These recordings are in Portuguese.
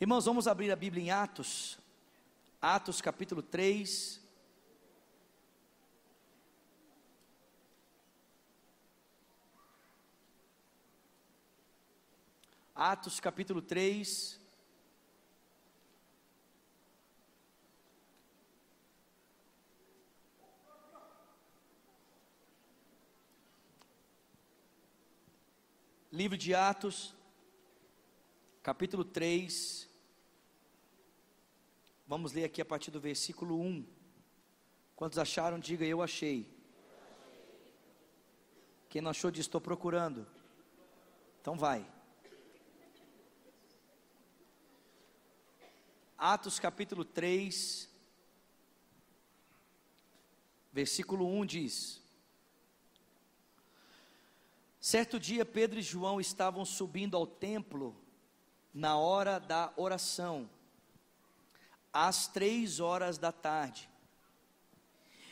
Irmãos, vamos abrir a Bíblia em Atos, Atos capítulo 3. Atos capítulo 3. Livro de Atos, capítulo 3. Vamos ler aqui a partir do versículo 1. Quantos acharam, diga eu achei. Quem não achou, diz estou procurando. Então vai. Atos capítulo 3, versículo 1 diz: Certo dia Pedro e João estavam subindo ao templo na hora da oração, às três horas da tarde,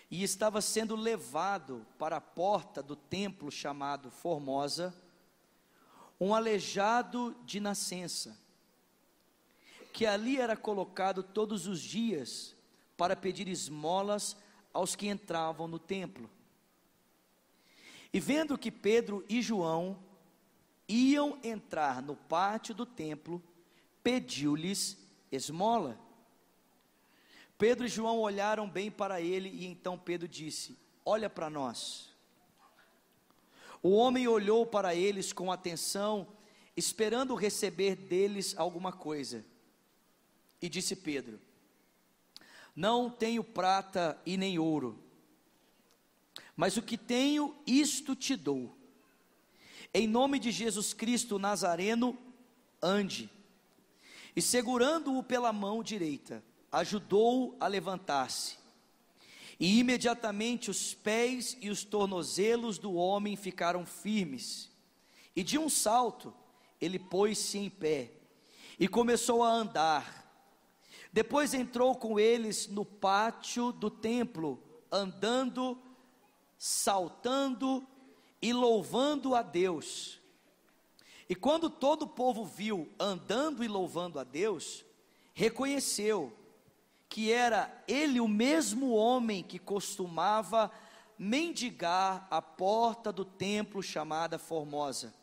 e estava sendo levado para a porta do templo chamado Formosa, um aleijado de nascença, que ali era colocado todos os dias para pedir esmolas aos que entravam no templo. E vendo que Pedro e João iam entrar no pátio do templo, pediu-lhes esmola. Pedro e João olharam bem para ele e então Pedro disse: Olha para nós. O homem olhou para eles com atenção, esperando receber deles alguma coisa. E disse Pedro: Não tenho prata e nem ouro, mas o que tenho, isto te dou. Em nome de Jesus Cristo Nazareno, ande. E segurando-o pela mão direita, ajudou-o a levantar-se. E imediatamente os pés e os tornozelos do homem ficaram firmes. E de um salto, ele pôs-se em pé e começou a andar depois entrou com eles no pátio do templo, andando, saltando e louvando a Deus. E quando todo o povo viu andando e louvando a Deus, reconheceu que era ele o mesmo homem que costumava mendigar à porta do templo chamada Formosa.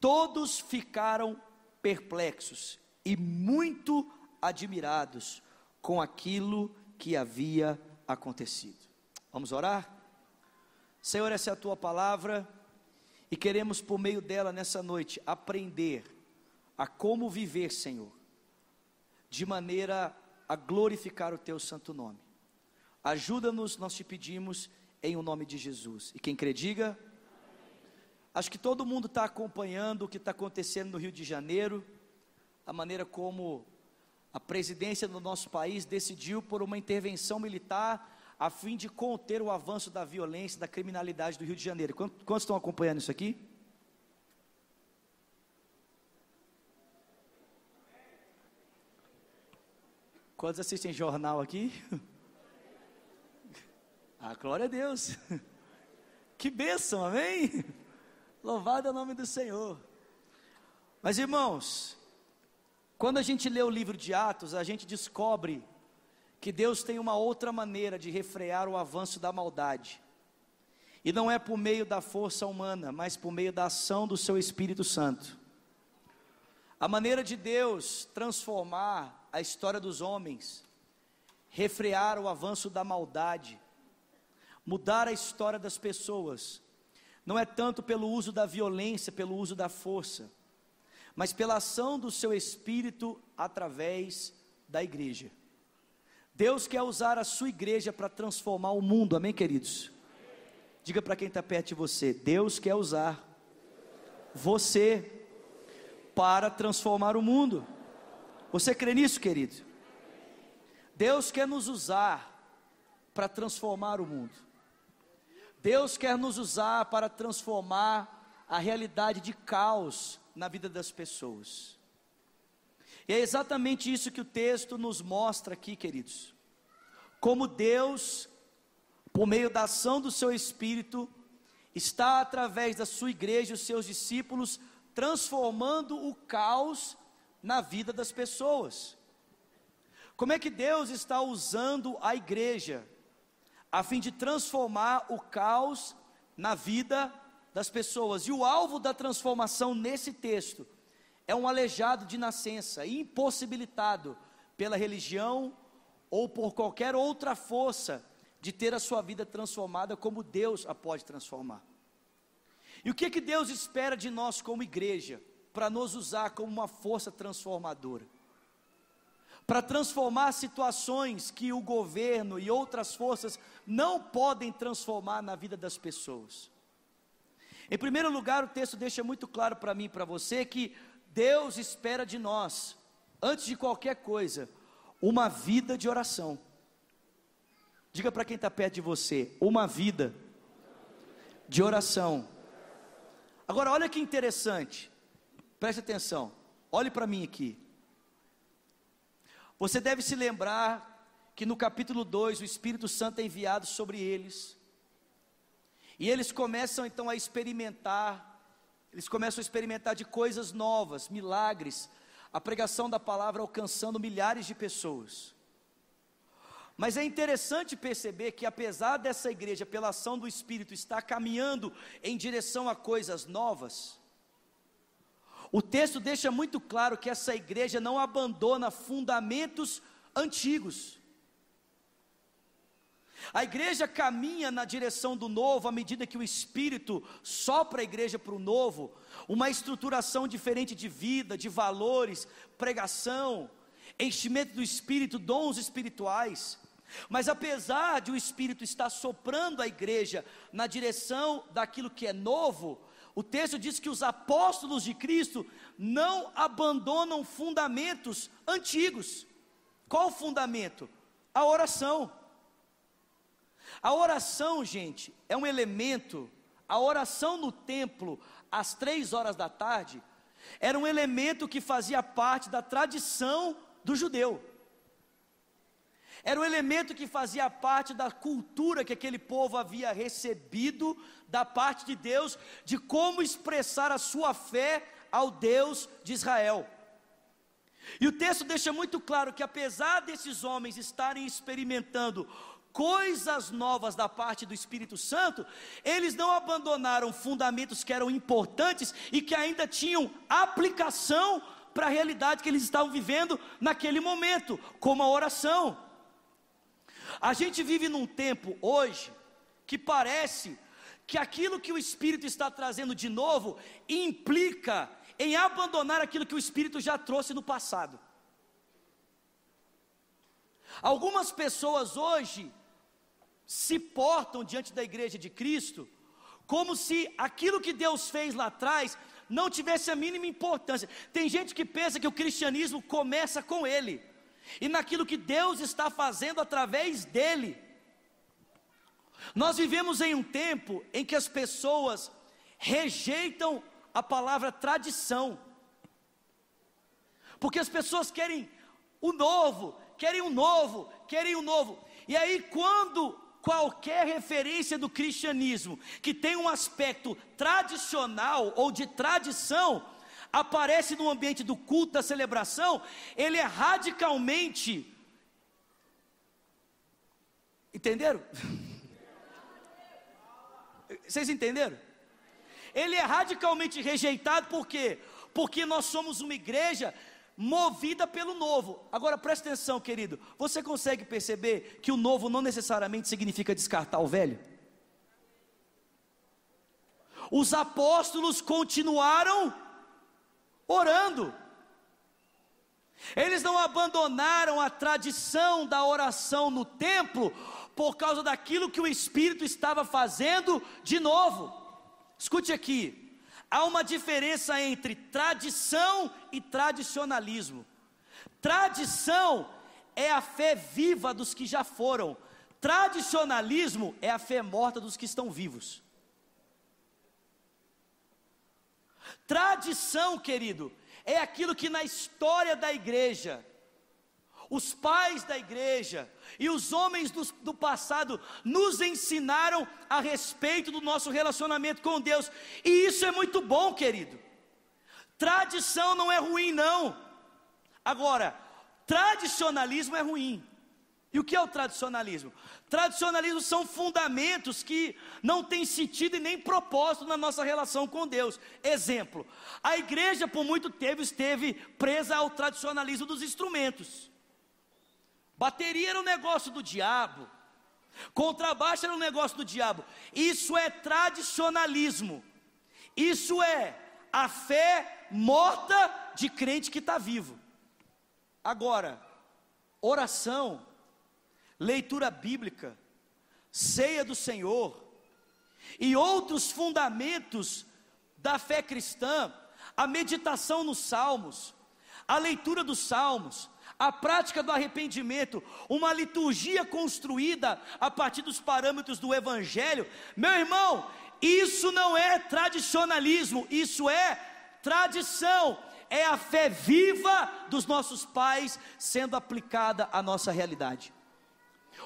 Todos ficaram perplexos e muito admirados com aquilo que havia acontecido. Vamos orar? Senhor, essa é a tua palavra e queremos, por meio dela, nessa noite, aprender a como viver, Senhor, de maneira a glorificar o teu santo nome. Ajuda-nos, nós te pedimos, em o nome de Jesus. E quem crê, diga. Acho que todo mundo está acompanhando o que está acontecendo no Rio de Janeiro, a maneira como a presidência do nosso país decidiu por uma intervenção militar a fim de conter o avanço da violência, da criminalidade do Rio de Janeiro. Quantos, estão acompanhando isso aqui? Quantos assistem jornal aqui? Ah, glória a Deus. Que bênção, amém? Louvado é o nome do Senhor. Mas irmãos, quando a gente lê o livro de Atos, a gente descobre que Deus tem uma outra maneira de refrear o avanço da maldade. E não é por meio da força humana, mas por meio da ação do seu Espírito Santo. A maneira de Deus transformar a história dos homens, refrear o avanço da maldade, mudar a história das pessoas, não é tanto pelo uso da violência, pelo uso da força mas pela ação do seu Espírito através da igreja. Deus quer usar a sua igreja para transformar o mundo, amém, queridos? Diga para quem está perto de você: Deus quer usar você para transformar o mundo. Você crê nisso, querido? Deus quer nos usar para transformar o mundo. Deus quer nos usar para transformar a realidade de caos na vida das pessoas. E é exatamente isso que o texto nos mostra aqui, queridos. Como Deus, por meio da ação do seu Espírito, está através da sua igreja e os seus discípulos transformando o caos na vida das pessoas. Como é que Deus está usando a igreja a fim de transformar o caos na vida das pessoas? E o alvo da transformação nesse texto é um aleijado de nascença, impossibilitado pela religião ou por qualquer outra força de ter a sua vida transformada como Deus a pode transformar. E o que que Deus espera de nós como igreja para nos usar como uma força transformadora? Para transformar situações que o governo e outras forças não podem transformar na vida das pessoas. Em primeiro lugar, o texto deixa muito claro para mim e para você que Deus espera de nós, antes de qualquer coisa, uma vida de oração. Diga para quem está perto de você, uma vida de oração. Agora, olha que interessante, preste atenção, olhe para mim aqui. Você deve se lembrar que no capítulo 2 o Espírito Santo é enviado sobre eles, e eles começam então a experimentar eles começam a experimentar de coisas novas, milagres, a pregação da palavra alcançando milhares de pessoas. Mas é interessante perceber que, apesar dessa igreja, pela ação do Espírito, estar caminhando em direção a coisas novas, o texto deixa muito claro que essa igreja não abandona fundamentos antigos. A igreja caminha na direção do novo à medida que o Espírito sopra a igreja para o novo, uma estruturação diferente de vida, de valores, pregação, enchimento do Espírito, dons espirituais. Mas apesar de o Espírito estar soprando a igreja na direção daquilo que é novo, o texto diz que os apóstolos de Cristo não abandonam fundamentos antigos. Qual fundamento? A oração. A oração, gente, é um elemento, a oração no templo, às três horas da tarde, era um elemento que fazia parte da tradição do judeu. Era um elemento que fazia parte da cultura que aquele povo havia recebido da parte de Deus, de como expressar a sua fé ao Deus de Israel. E o texto deixa muito claro que, apesar desses homens estarem experimentando coisas novas da parte do Espírito Santo, eles não abandonaram fundamentos que eram importantes e que ainda tinham aplicação para a realidade que eles estavam vivendo naquele momento, como a oração. A gente vive num tempo hoje que parece que aquilo que o Espírito está trazendo de novo implica em abandonar aquilo que o Espírito já trouxe no passado. Algumas pessoas hoje se portam diante da igreja de Cristo como se aquilo que Deus fez lá atrás não tivesse a mínima importância. Tem gente que pensa que o cristianismo começa com ele e naquilo que Deus está fazendo através dele. Nós vivemos em um tempo em que as pessoas rejeitam a palavra tradição, porque as pessoas querem o novo, querem o novo, querem o novo, e aí quando qualquer referência do cristianismo que tem um aspecto tradicional ou de tradição, aparece no ambiente do culto, da celebração, ele é radicalmente. Entenderam? Vocês entenderam? Ele é radicalmente rejeitado por quê? Porque nós somos uma igreja movida pelo novo. Agora preste atenção, querido. Você consegue perceber que o novo não necessariamente significa descartar o velho? Os apóstolos continuaram orando. Eles não abandonaram a tradição da oração no templo por causa daquilo que o Espírito estava fazendo de novo. Escute aqui, há uma diferença entre tradição e tradicionalismo. Tradição é a fé viva dos que já foram, tradicionalismo é a fé morta dos que estão vivos. Tradição, querido, é aquilo que na história da igreja, os pais da igreja e os homens do, do, passado nos ensinaram a respeito do nosso relacionamento com Deus, e isso é muito bom, querido. Tradição não é ruim, não. Agora, tradicionalismo é ruim. E o que é o tradicionalismo? Tradicionalismo são fundamentos que não têm sentido e nem propósito na nossa relação com Deus. Exemplo: a igreja por muito tempo esteve presa ao tradicionalismo dos instrumentos. Bateria era um negócio do diabo, contrabaixo era um negócio do diabo. Isso é tradicionalismo. Isso é a fé morta de crente que está vivo. Agora, oração leitura bíblica, ceia do Senhor e outros fundamentos da fé cristã, a meditação nos salmos, a leitura dos salmos, a prática do arrependimento, uma liturgia construída a partir dos parâmetros do evangelho, meu irmão, isso não é tradicionalismo, isso é tradição, é a fé viva dos nossos pais sendo aplicada à nossa realidade.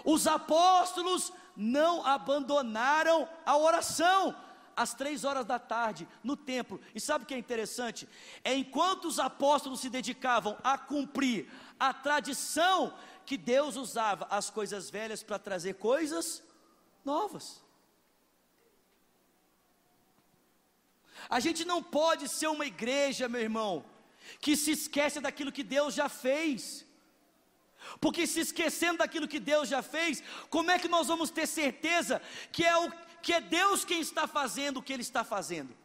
Os apóstolos não abandonaram a oração às três horas da tarde no templo. E sabe o que é interessante? É enquanto os apóstolos se dedicavam a cumprir a tradição que Deus usava as coisas velhas para trazer coisas novas. A gente não pode ser uma igreja, meu irmão, que se esquece daquilo que Deus já fez. Porque se esquecendo daquilo que Deus já fez, como é que nós vamos ter certeza que é, o, que é Deus quem está fazendo o que Ele está fazendo?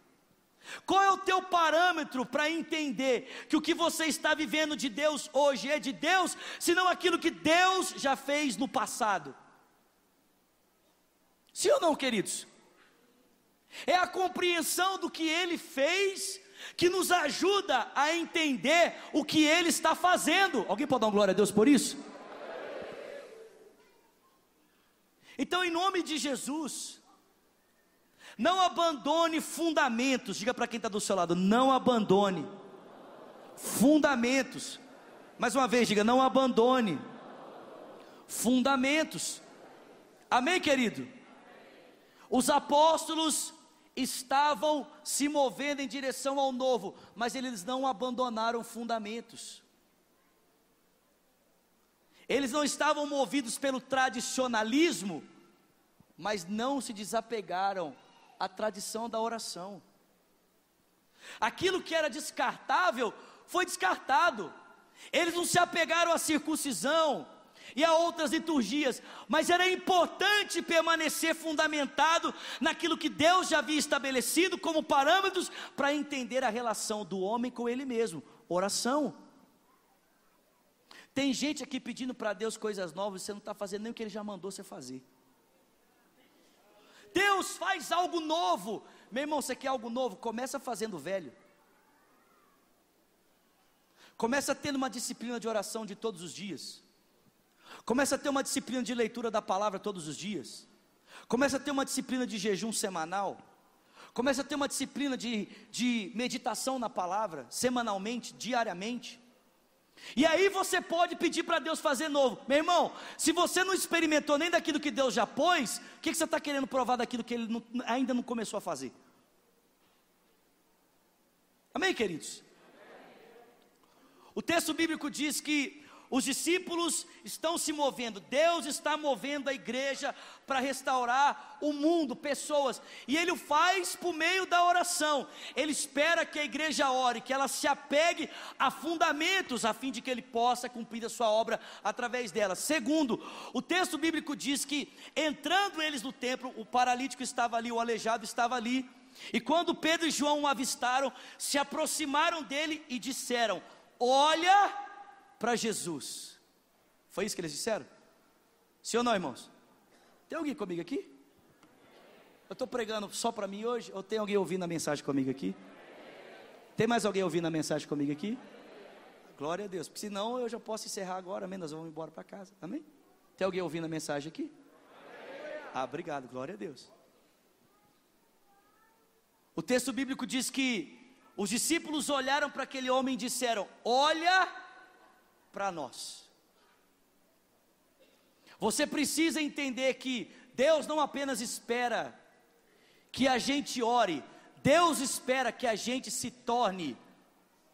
Qual é o teu parâmetro para entender que o que você está vivendo de Deus hoje é de Deus, se não aquilo que Deus já fez no passado? Sim ou não, queridos? É a compreensão do que Ele fez que nos ajuda a entender o que Ele está fazendo. Alguém pode dar uma glória a Deus por isso? Então, em nome de Jesus, não abandone fundamentos. Diga para quem está do seu lado: não abandone fundamentos. Mais uma vez, diga: não abandone fundamentos. Amém, querido? Os apóstolos estavam se movendo em direção ao novo, mas eles não abandonaram fundamentos. Eles não estavam movidos pelo tradicionalismo, mas não se desapegaram à tradição da oração. Aquilo que era descartável foi descartado. Eles não se apegaram à circuncisão, e a outras liturgias, mas era importante permanecer fundamentado naquilo que Deus já havia estabelecido como parâmetros para entender a relação do homem com ele mesmo oração. Tem gente aqui pedindo para Deus coisas novas você não está fazendo nem o que Ele já mandou você fazer. Deus faz algo novo, meu irmão, você quer algo novo? Começa fazendo velho. Começa tendo uma disciplina de oração de todos os dias. Começa a ter uma disciplina de leitura da palavra todos os dias. Começa a ter uma disciplina de jejum semanal. Começa a ter uma disciplina de, de meditação na palavra, semanalmente, diariamente. E aí você pode pedir para Deus fazer novo. Meu irmão, se você não experimentou nem daquilo que Deus já pôs, o que, que você está querendo provar daquilo que Ele não, ainda não começou a fazer? Amém, queridos? O texto bíblico diz que os discípulos estão se movendo, Deus está movendo a igreja para restaurar o mundo, pessoas, e Ele o faz por meio da oração. Ele espera que a igreja ore, que ela se apegue a fundamentos, a fim de que Ele possa cumprir a sua obra através dela. Segundo, o texto bíblico diz que entrando eles no templo, o paralítico estava ali, o aleijado estava ali. E quando Pedro e João o avistaram, se aproximaram dele e disseram: Olha para Jesus. Foi isso que eles disseram? Sim ou não, irmãos? Tem alguém comigo aqui? Eu estou pregando só para mim hoje? Ou tem alguém ouvindo a mensagem comigo aqui? Tem mais alguém ouvindo a mensagem comigo aqui? Glória a Deus. Porque senão eu já posso encerrar agora, amém? Nós vamos embora para casa. Amém? Tem alguém ouvindo a mensagem aqui? Ah, obrigado. Glória a Deus. O texto bíblico diz que os discípulos olharam para aquele homem e disseram: Olha para nós. Você precisa entender que Deus não apenas espera que a gente ore, Deus espera que a gente se torne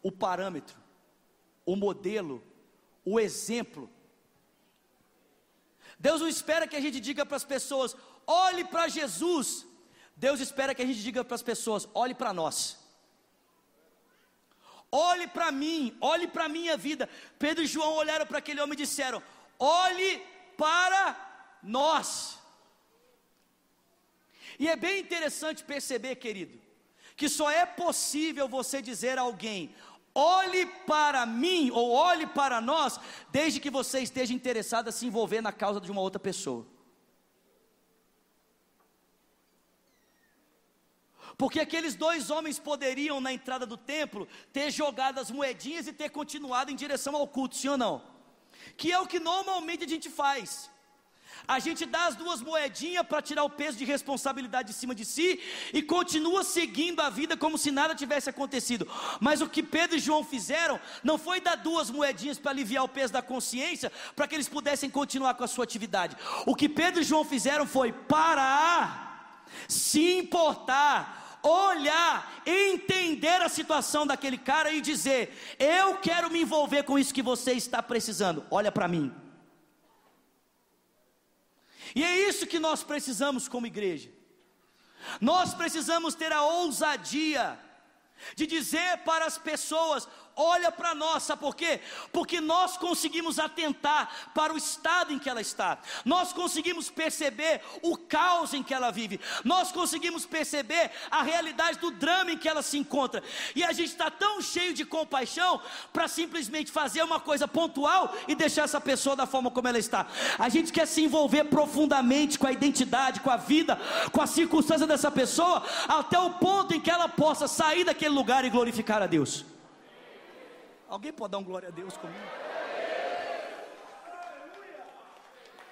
o parâmetro, o modelo, o exemplo. Deus não espera que a gente diga para as pessoas, olhe para Jesus. Deus espera que a gente diga para as pessoas, olhe para nós. Olhe para mim, olhe para a minha vida. Pedro e João olharam para aquele homem e disseram: Olhe para nós. E é bem interessante perceber, querido, que só é possível você dizer a alguém: olhe para mim ou olhe para nós, desde que você esteja interessado a se envolver na causa de uma outra pessoa. Porque aqueles dois homens poderiam, na entrada do templo, ter jogado as moedinhas e ter continuado em direção ao culto, sim ou não? Que é o que normalmente a gente faz. A gente dá as duas moedinhas para tirar o peso de responsabilidade de cima de si e continua seguindo a vida como se nada tivesse acontecido. Mas o que Pedro e João fizeram não foi dar duas moedinhas para aliviar o peso da consciência, para que eles pudessem continuar com a sua atividade. O que Pedro e João fizeram foi parar, se importar, olhar, entender a situação daquele cara e dizer: Eu quero me envolver com isso que você está precisando. Olha para mim. E é isso que nós precisamos como igreja. Nós precisamos ter a ousadia de dizer para as pessoas: olha para nós, sabe por quê? Porque nós conseguimos atentar para o estado em que ela está, nós conseguimos perceber o caos em que ela vive, nós conseguimos perceber a realidade do drama em que ela se encontra, e a gente está tão cheio de compaixão para simplesmente fazer uma coisa pontual e deixar essa pessoa da forma como ela está. A gente quer se envolver profundamente com a identidade, com a vida, com a circunstância dessa pessoa, até o ponto em que ela possa sair daquele lugar e glorificar a Deus. Alguém pode dar um glória a Deus comigo?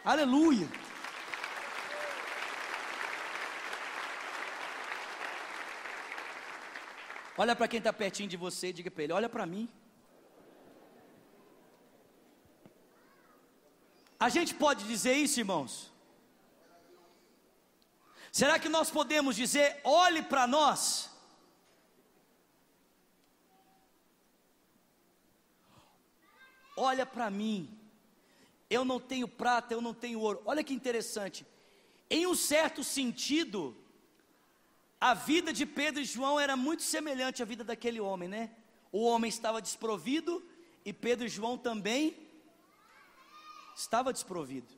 Aleluia. Olha para quem está pertinho de você e diga para ele: olha para mim. A gente pode dizer isso, irmãos? Será que nós podemos dizer, olhe para nós? Olha para mim, eu não tenho prata, eu não tenho ouro. Olha que interessante, em um certo sentido, a vida de Pedro e João era muito semelhante à vida daquele homem, né? O homem estava desprovido e Pedro e João também estava desprovido.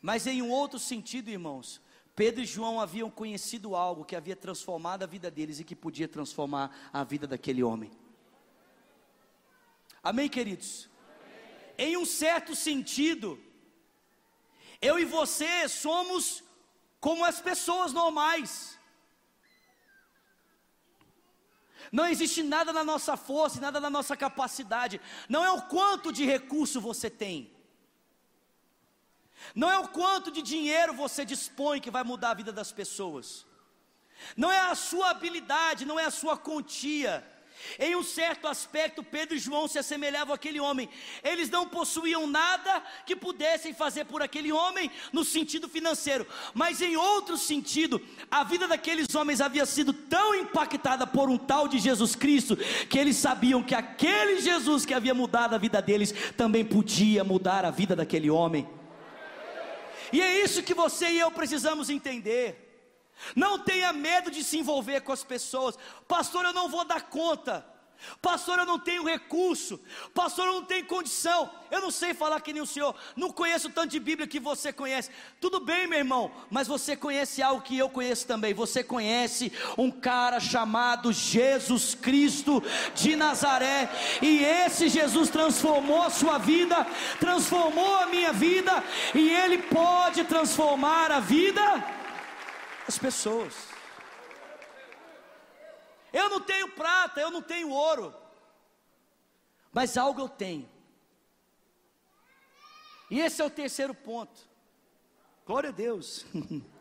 Mas em um outro sentido, irmãos, Pedro e João haviam conhecido algo que havia transformado a vida deles e que podia transformar a vida daquele homem. Amém, queridos? Amém. Em um certo sentido, eu e você somos como as pessoas normais. Não existe nada na nossa força, nada na nossa capacidade. Não é o quanto de recurso você tem. Não é o quanto de dinheiro você dispõe que vai mudar a vida das pessoas. Não é a sua habilidade, não é a sua quantia. Em um certo aspecto, Pedro e João se assemelhavam àquele homem. Eles não possuíam nada que pudessem fazer por aquele homem no sentido financeiro, mas em outro sentido, a vida daqueles homens havia sido tão impactada por um tal de Jesus Cristo que eles sabiam que aquele Jesus que havia mudado a vida deles também podia mudar a vida daquele homem. E é isso que você e eu precisamos entender. Não tenha medo de se envolver com as pessoas. Pastor, eu não vou dar conta. Pastor, eu não tenho recurso. Pastor, eu não tenho condição. Eu não sei falar que nem o senhor. Não conheço tanto de Bíblia que você conhece. Tudo bem, meu irmão, mas você conhece algo que eu conheço também. Você conhece um cara chamado Jesus Cristo de Nazaré. E esse Jesus transformou a sua vida, transformou a minha vida. E ele pode transformar a vida as pessoas. Eu não tenho prata, eu não tenho ouro, mas algo eu tenho. E esse é o terceiro ponto. Glória a Deus.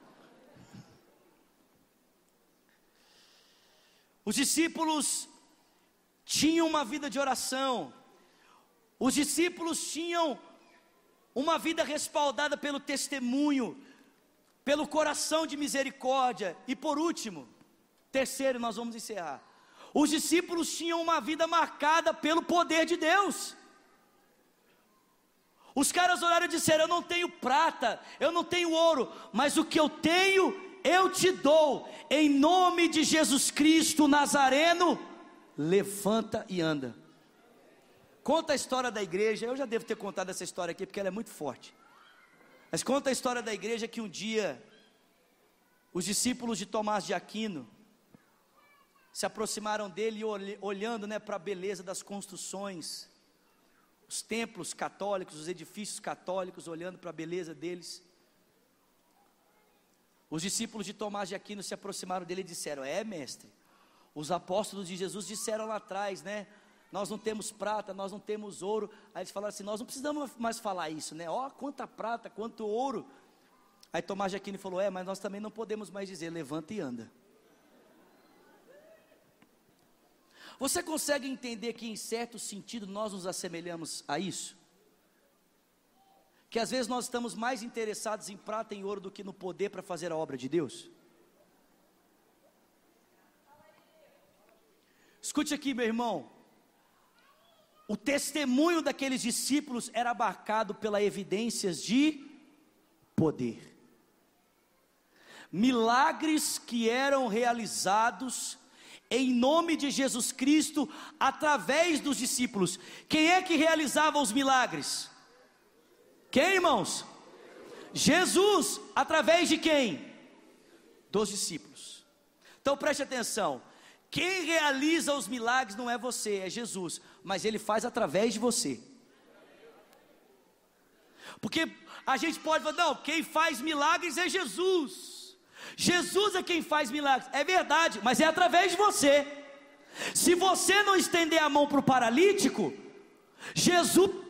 Os discípulos tinham uma vida de oração, os discípulos tinham uma vida respaldada pelo testemunho, pelo coração de misericórdia. E por último, terceiro, nós vamos encerrar. Os discípulos tinham uma vida marcada pelo poder de Deus. Os caras oraram e disseram: Eu não tenho prata, eu não tenho ouro, mas o que eu tenho eu te dou, em nome de Jesus Cristo Nazareno, levanta e anda. Conta a história da igreja, eu já devo ter contado essa história aqui porque ela é muito forte. Mas conta a história da igreja que um dia os discípulos de Tomás de Aquino se aproximaram dele olhando né, para a beleza das construções, os templos católicos, os edifícios católicos, olhando para a beleza deles. Os discípulos de Tomás de Aquino se aproximaram dele e disseram: É, mestre, os apóstolos de Jesus disseram lá atrás, né? Nós não temos prata, nós não temos ouro. Aí eles falaram assim: Nós não precisamos mais falar isso, né? Ó, oh, quanta prata, quanto ouro. Aí Tomás de Aquino falou: É, mas nós também não podemos mais dizer: Levanta e anda. Você consegue entender que, em certo sentido, nós nos assemelhamos a isso? que às vezes nós estamos mais interessados em prata e ouro do que no poder para fazer a obra de Deus? Escute aqui, meu irmão. O testemunho daqueles discípulos era abarcado pelas evidências de poder. Milagres que eram realizados em nome de Jesus Cristo através dos discípulos. Quem é que realizava os milagres? Quem, irmãos? Jesus, através de quem? Dos discípulos. Então preste atenção. Quem realiza os milagres não é você, é Jesus, mas ele faz através de você. Porque a gente pode falar, não, quem faz milagres é Jesus. Jesus é quem faz milagres. É verdade, mas é através de você. Se você não estender a mão para o paralítico, Jesus